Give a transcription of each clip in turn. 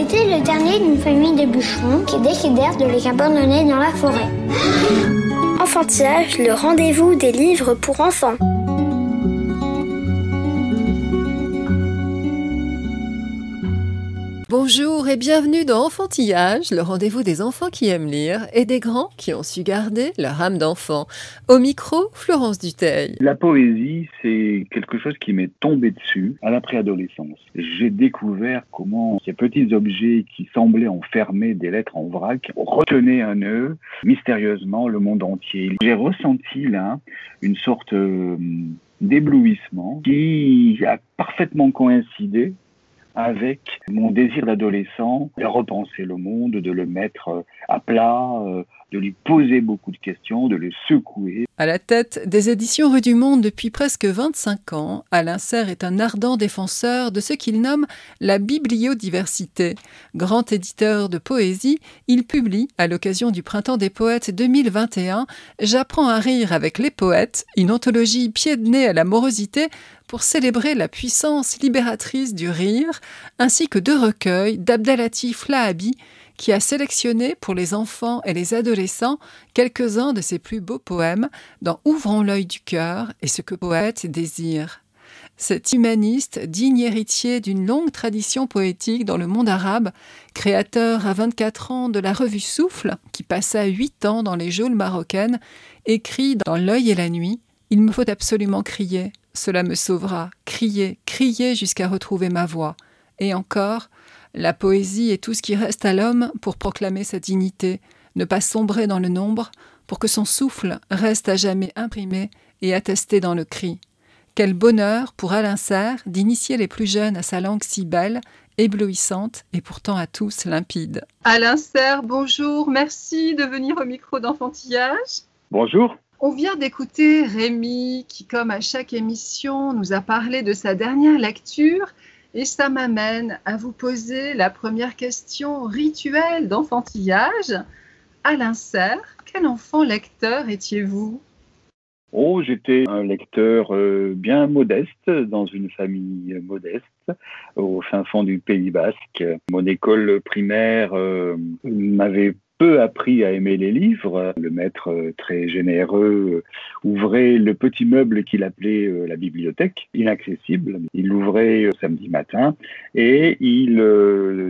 Elle était le dernier d'une famille de bûcherons qui décidèrent de les abandonner dans la forêt. Enfantillage, le rendez-vous des livres pour enfants. Bonjour et bienvenue dans Enfantillage, le rendez-vous des enfants qui aiment lire et des grands qui ont su garder leur âme d'enfant. Au micro, Florence Duteil. La poésie, c'est quelque chose qui m'est tombé dessus à la préadolescence. J'ai découvert comment ces petits objets qui semblaient enfermer des lettres en vrac retenaient un nœud mystérieusement le monde entier. J'ai ressenti là une sorte euh, d'éblouissement qui a parfaitement coïncidé avec mon désir d'adolescent de repenser le monde, de le mettre à plat, euh, de lui poser beaucoup de questions, de le secouer. À la tête des éditions Rue du Monde depuis presque 25 ans, Alain Serre est un ardent défenseur de ce qu'il nomme la bibliodiversité. Grand éditeur de poésie, il publie, à l'occasion du Printemps des Poètes 2021, J'apprends à rire avec les poètes, une anthologie pied de nez à la morosité pour célébrer la puissance libératrice du rire, ainsi que deux recueils d'Abdelatif Lahabi, qui a sélectionné pour les enfants et les adolescents quelques-uns de ses plus beaux poèmes dans Ouvrons l'œil du cœur et ce que poète désire. Cet humaniste, digne héritier d'une longue tradition poétique dans le monde arabe, créateur à 24 ans de la revue Souffle, qui passa 8 ans dans les geôles marocaines, écrit dans L'œil et la nuit Il me faut absolument crier, cela me sauvera, crier, crier jusqu'à retrouver ma voix. Et encore, la poésie est tout ce qui reste à l'homme pour proclamer sa dignité, ne pas sombrer dans le nombre, pour que son souffle reste à jamais imprimé et attesté dans le cri. Quel bonheur pour Alain Serre d'initier les plus jeunes à sa langue si belle, éblouissante et pourtant à tous limpide. Alain Serre, bonjour, merci de venir au micro d'enfantillage. Bonjour. On vient d'écouter Rémi qui, comme à chaque émission, nous a parlé de sa dernière lecture et ça m'amène à vous poser la première question rituelle d'enfantillage. Alain Serre, quel enfant lecteur étiez-vous? Oh, j'étais un lecteur euh, bien modeste, dans une famille modeste, au fin fond du Pays Basque. Mon école primaire euh, m'avait peu appris à aimer les livres. Le maître euh, très généreux euh, ouvrait le petit meuble qu'il appelait euh, la bibliothèque, inaccessible. Il l'ouvrait samedi matin et il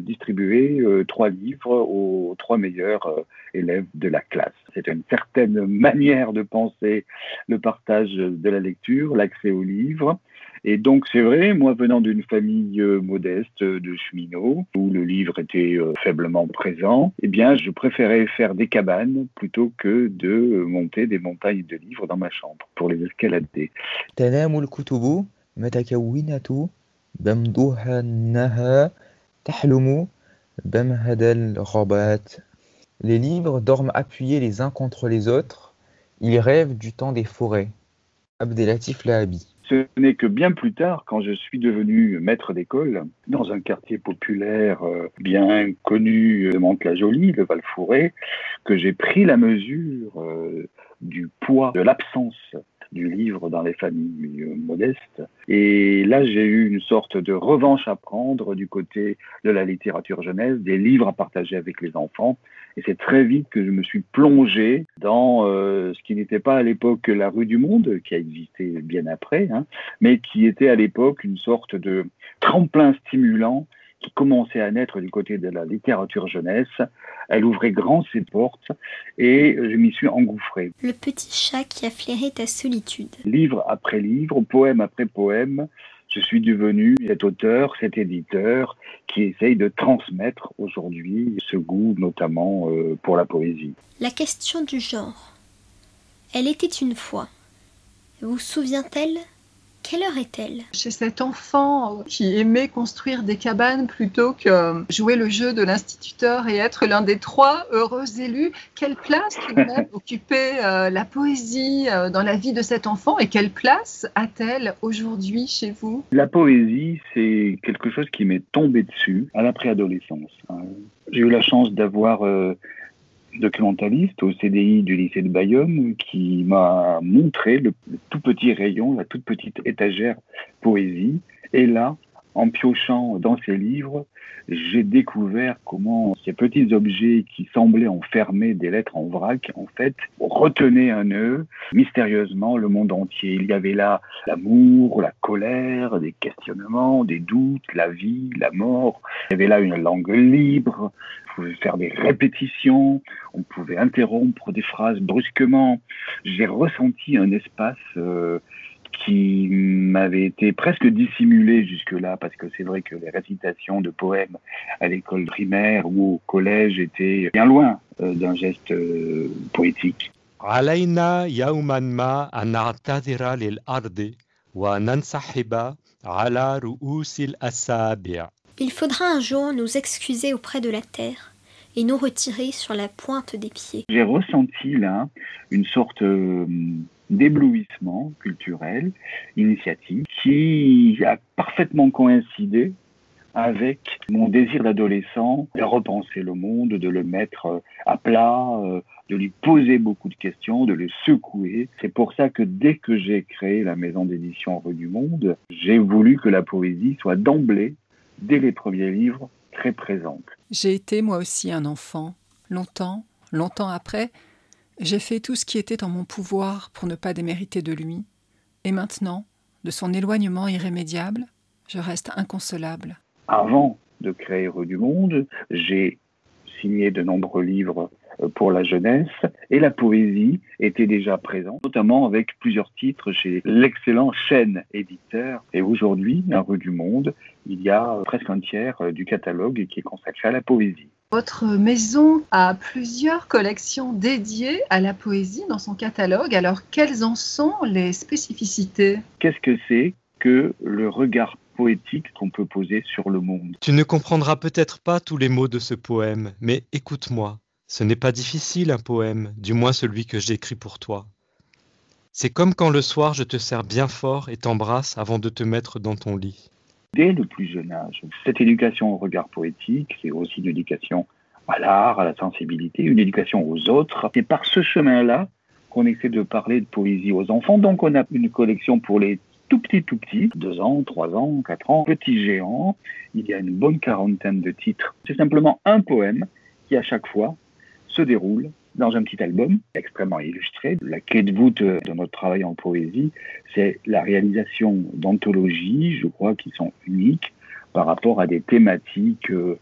distribuait trois livres aux trois meilleurs élèves de la classe. C'était une certaine manière de penser le partage de la lecture, l'accès aux livres. Et donc, c'est vrai, moi venant d'une famille euh, modeste euh, de cheminots, où le livre était euh, faiblement présent, eh bien, je préférais faire des cabanes plutôt que de monter des montagnes de livres dans ma chambre pour les escalader. Les livres dorment appuyés les uns contre les autres, ils rêvent du temps des forêts. Abdelatif Lahabi. Ce n'est que bien plus tard, quand je suis devenu maître d'école, dans un quartier populaire euh, bien connu de Mantes-la-Jolie, le Val-Fouré, que j'ai pris la mesure euh, du poids de l'absence du livre dans les familles euh, modestes. Et là, j'ai eu une sorte de revanche à prendre du côté de la littérature jeunesse, des livres à partager avec les enfants. Et c'est très vite que je me suis plongé dans euh, ce qui n'était pas à l'époque la rue du monde, qui a existé bien après, hein, mais qui était à l'époque une sorte de tremplin stimulant qui commençait à naître du côté de la littérature jeunesse. Elle ouvrait grand ses portes et je m'y suis engouffré. Le petit chat qui a flairé ta solitude. Livre après livre, poème après poème, je suis devenu cet auteur, cet éditeur qui essaye de transmettre aujourd'hui ce goût notamment euh, pour la poésie. La question du genre. Elle était une fois. Vous souvient-elle? Quelle heure est-elle? Chez cet enfant qui aimait construire des cabanes plutôt que jouer le jeu de l'instituteur et être l'un des trois heureux élus, quelle place tout de même occupait euh, la poésie euh, dans la vie de cet enfant et quelle place a-t-elle aujourd'hui chez vous? La poésie, c'est quelque chose qui m'est tombé dessus à la préadolescence. Hein. J'ai eu la chance d'avoir euh, documentaliste au CDI du lycée de Bayonne qui m'a montré le, tout petit rayon, la toute petite étagère poésie. Et là, en piochant dans ces livres, j'ai découvert comment ces petits objets qui semblaient enfermer des lettres en vrac, en fait, retenaient un nœud mystérieusement le monde entier. Il y avait là l'amour, la colère, des questionnements, des doutes, la vie, la mort. Il y avait là une langue libre, pouvait faire des répétitions, on pouvait interrompre des phrases brusquement. J'ai ressenti un espace euh, qui m'avait été presque dissimulé jusque-là, parce que c'est vrai que les récitations de poèmes à l'école primaire ou au collège étaient bien loin euh, d'un geste euh, poétique. علينا يوما ما أن نعتذر للأرض وننسحب على رؤوس الأسابع. Il faudra un jour nous excuser auprès de la terre et nous retirer sur la pointe des pieds. J'ai ressenti là une sorte euh, d'éblouissement culturel, initiative, qui a parfaitement coïncidé avec mon désir d'adolescent de repenser le monde, de le mettre à plat, euh, de lui poser beaucoup de questions, de le secouer. C'est pour ça que dès que j'ai créé la maison d'édition Rue du Monde, j'ai voulu que la poésie soit d'emblée, dès les premiers livres, très présente. J'ai été moi aussi un enfant. Longtemps, longtemps après, j'ai fait tout ce qui était en mon pouvoir pour ne pas démériter de lui. Et maintenant, de son éloignement irrémédiable, je reste inconsolable. Avant de créer du Monde, j'ai signé de nombreux livres pour la jeunesse et la poésie était déjà présente, notamment avec plusieurs titres chez l'excellent chaîne éditeur. Et aujourd'hui, à Rue du Monde, il y a presque un tiers euh, du catalogue qui est consacré à la poésie. Votre maison a plusieurs collections dédiées à la poésie dans son catalogue. Alors, quelles en sont les spécificités? Qu'est-ce que c'est que le regard poétique qu'on peut poser sur le monde? Tu ne comprendras peut-être pas tous les mots de ce poème, mais écoute-moi. Ce n'est pas difficile un poème, du moins celui que j'écris pour toi. C'est comme quand le soir je te serre bien fort et t'embrasse avant de te mettre dans ton lit dès le plus jeune âge. Cette éducation au regard poétique, c'est aussi une éducation à l'art, à la sensibilité, une éducation aux autres. C'est par ce chemin-là qu'on essaie de parler de poésie aux enfants. Donc on a une collection pour les tout petits, tout petits, deux ans, trois ans, quatre ans, petits géants. Il y a une bonne quarantaine de titres. C'est simplement un poème qui à chaque fois se déroule dans un petit album extrêmement illustré. La clé de voûte de notre travail en poésie, c'est la réalisation d'anthologies, je crois, qui sont uniques par rapport à des thématiques euh,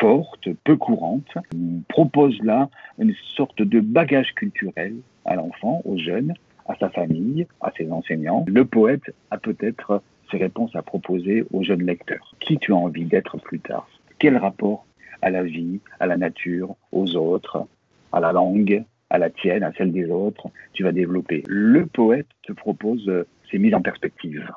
fortes, peu courantes. On propose là une sorte de bagage culturel à l'enfant, aux jeunes, à sa famille, à ses enseignants. Le poète a peut-être ses réponses à proposer aux jeunes lecteurs. Qui tu as envie d'être plus tard? Quel rapport à la vie, à la nature, aux autres, à la langue, à la tienne, à celle des autres, tu vas développer. Le poète te propose euh, ces mises en perspective.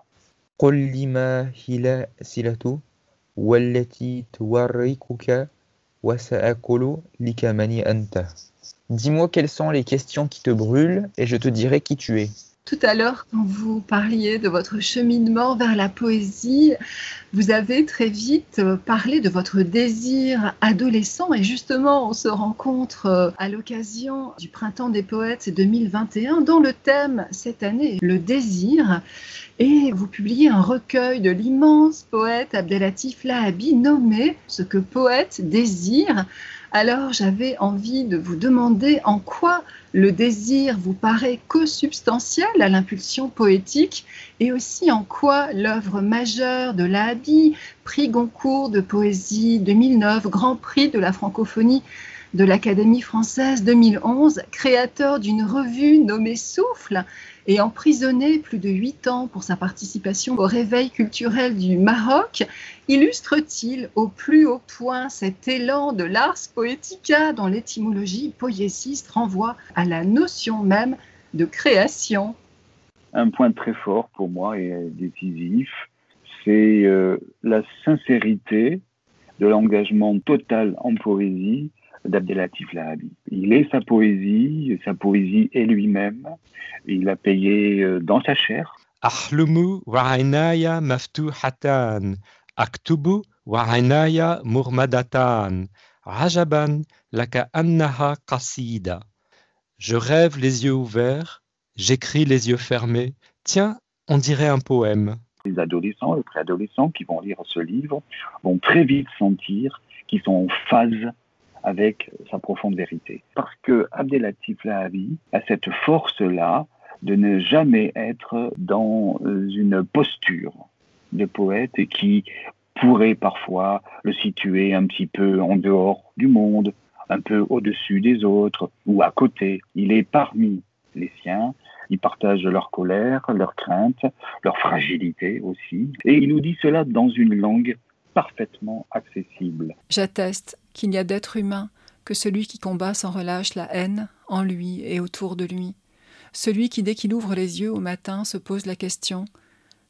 Dis-moi quelles sont les questions qui te brûlent et je te dirai qui tu es. Tout à l'heure, quand vous parliez de votre cheminement vers la poésie, vous avez très vite euh, parlé de votre désir adolescent et justement, on se rencontre euh, à l'occasion du Printemps des Poètes 2021 dont le thème cette année le désir. Et vous publiez un recueil de l'immense poète Abdelatif Lahabi nommé Ce que poète désire. Alors j'avais envie de vous demander en quoi le désir vous paraît co-substantiel à l'impulsion poétique et aussi en quoi l'œuvre majeure de Lahabi, prix Goncourt de poésie 2009, Grand Prix de la francophonie de l'Académie française 2011, créateur d'une revue nommée Souffle, et emprisonné plus de huit ans pour sa participation au réveil culturel du Maroc, illustre-t-il au plus haut point cet élan de l'ars poetica dont l'étymologie poiésiste renvoie à la notion même de création? Un point très fort pour moi et décisif, c'est euh, la sincérité de l'engagement total en poésie d'Abdelatif Lahabi. Il est sa poésie, sa poésie est lui-même. Il a payé euh, dans sa chair. أحلم وعيناي مفتوحتان أكتب وعيناي مغمضتان عجبا لكأنها قصيدة Je rêve les yeux ouverts, j'écris les yeux fermés. Tiens, on dirait un poème. Les adolescents, les préadolescents qui vont lire ce livre vont très vite sentir qu'ils sont en phase avec sa profonde vérité. Parce que Abdelatif Lahavi a cette force-là de ne jamais être dans une posture de poète qui pourrait parfois le situer un petit peu en dehors du monde, un peu au-dessus des autres ou à côté. Il est parmi les siens, il partage leur colère, leur crainte, leur fragilité aussi, et il nous dit cela dans une langue parfaitement accessible. J'atteste qu'il n'y a d'être humain que celui qui combat sans relâche la haine en lui et autour de lui, celui qui dès qu'il ouvre les yeux au matin se pose la question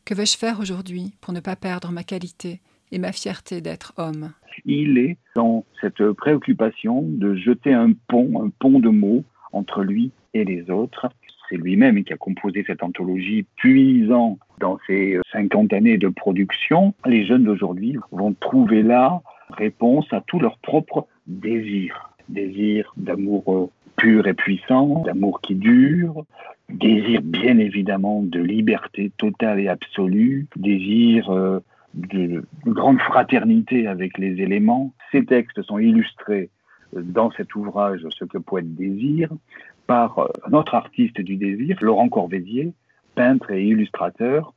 Que vais-je faire aujourd'hui pour ne pas perdre ma qualité et ma fierté d'être homme? Il est dans cette préoccupation de jeter un pont, un pont de mots entre lui et les autres. C'est lui-même qui a composé cette anthologie, puisant dans ses 50 années de production. Les jeunes d'aujourd'hui vont trouver là réponse à tous leurs propres désirs. Désir d'amour pur et puissant, d'amour qui dure, désir bien évidemment de liberté totale et absolue, désir euh, de, de grande fraternité avec les éléments. Ces textes sont illustrés dans cet ouvrage Ce que poète désire par un autre artiste du désir, Laurent Corvézier, peintre et illustrateur,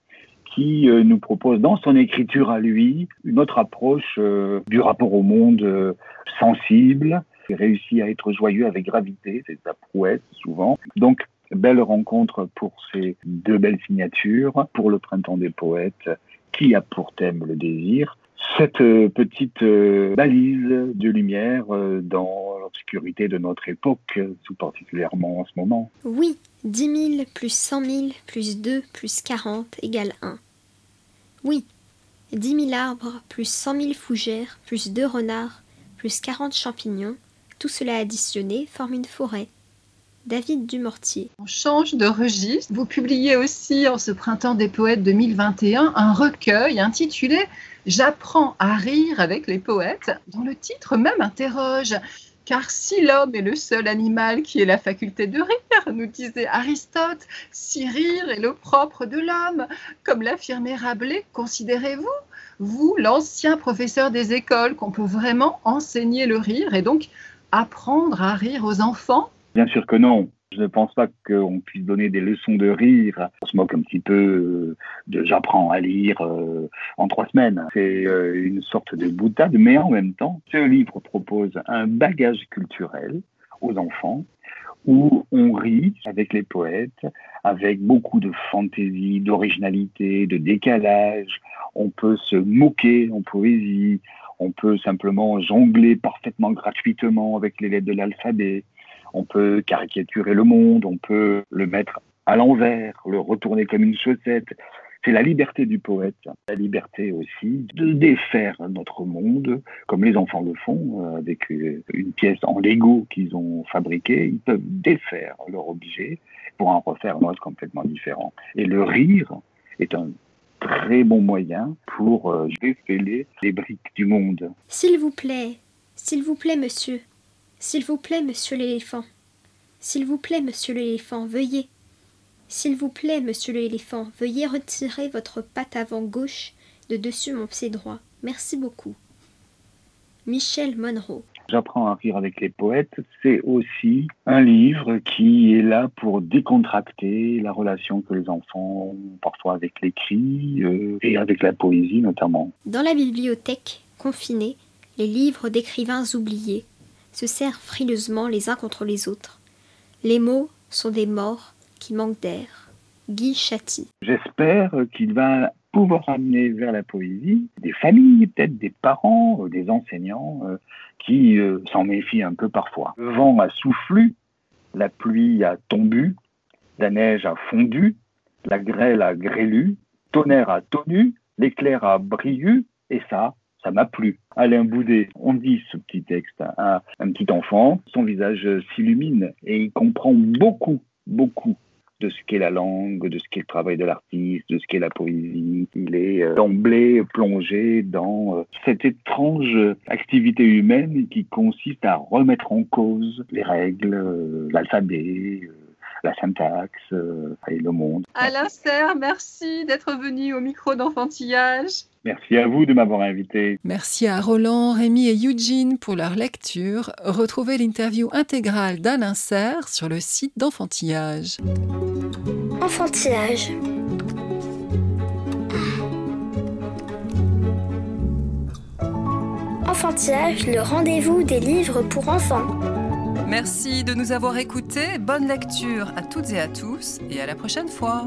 qui euh, nous propose dans son écriture à lui une autre approche euh, du rapport au monde euh, sensible. Il réussit à être joyeux avec gravité, c'est sa prouesse souvent. Donc, belle rencontre pour ces deux belles signatures, pour le printemps des poètes, qui a pour thème le désir, cette petite balise de lumière dans l'obscurité de notre époque, tout particulièrement en ce moment. Oui, 10 000 plus 100 000 plus 2 plus 40 égale 1. Oui, 10 000 arbres plus 100 000 fougères plus 2 renards plus 40 champignons, tout cela additionné forme une forêt. David Dumortier. On change de registre. Vous publiez aussi en ce printemps des poètes 2021 un recueil intitulé J'apprends à rire avec les poètes, dont le titre même interroge. Car si l'homme est le seul animal qui ait la faculté de rire, nous disait Aristote, si rire est le propre de l'homme, comme l'affirmait Rabelais, considérez-vous, vous, l'ancien professeur des écoles, qu'on peut vraiment enseigner le rire et donc apprendre à rire aux enfants? Bien sûr que non. Je ne pense pas qu'on puisse donner des leçons de rire. On se moque un petit peu euh, de j'apprends à lire euh, en trois semaines. C'est euh, une sorte de boutade, mais en même temps, ce livre propose un bagage culturel aux enfants où on rit avec les poètes, avec beaucoup de fantaisie, d'originalité, de décalage. On peut se moquer en poésie, on peut simplement jongler parfaitement gratuitement avec les lettres de l'alphabet on peut caricaturer le monde, on peut le mettre à l'envers, le retourner comme une chaussette. C'est la liberté du poète, la liberté aussi de défaire notre monde, comme les enfants le font, euh, avec une pièce en Lego qu'ils ont fabriquée. Ils peuvent défaire leur objet pour en refaire un autre complètement différent. Et le rire est un très bon moyen pour euh, défailer les briques du monde. S'il vous plaît, s'il vous plaît, monsieur, s'il vous plaît, monsieur l'éléphant. S'il vous plaît, monsieur l'éléphant, veuillez. S'il vous plaît, monsieur l'éléphant, veuillez retirer votre patte avant gauche de dessus mon pied droit. Merci beaucoup. Michel Monroe. J'apprends à rire avec les poètes, c'est aussi un livre qui est là pour décontracter la relation que les enfants ont parfois avec l'écrit euh, et avec la poésie notamment. Dans la bibliothèque, confinée, les livres d'écrivains oubliés se serrent frileusement les uns contre les autres. Les mots sont des morts qui manquent d'air. Guy Châty. J'espère qu'il va pouvoir amener vers la poésie des familles, peut-être des parents, euh, des enseignants euh, qui euh, s'en méfient un peu parfois. Le vent a soufflu, la pluie a tombu, la neige a fondu, la grêle a grêlu, tonnerre a tonu, l'éclair a brillu, et ça, ça m'a plu. Alain Boudet, on dit ce petit texte à un petit enfant, son visage s'illumine et il comprend beaucoup, beaucoup de ce qu'est la langue, de ce qu'est le travail de l'artiste, de ce qu'est la poésie. Il est euh, d'emblée plongé dans euh, cette étrange activité humaine qui consiste à remettre en cause les règles, euh, l'alphabet, la syntaxe et le monde. Alain Serre, merci d'être venu au micro d'enfantillage. Merci à vous de m'avoir invité. Merci à Roland, Rémi et Eugene pour leur lecture. Retrouvez l'interview intégrale d'Alain Serre sur le site d'enfantillage. Enfantillage. Enfantillage, le rendez-vous des livres pour enfants. Merci de nous avoir écoutés. Bonne lecture à toutes et à tous et à la prochaine fois.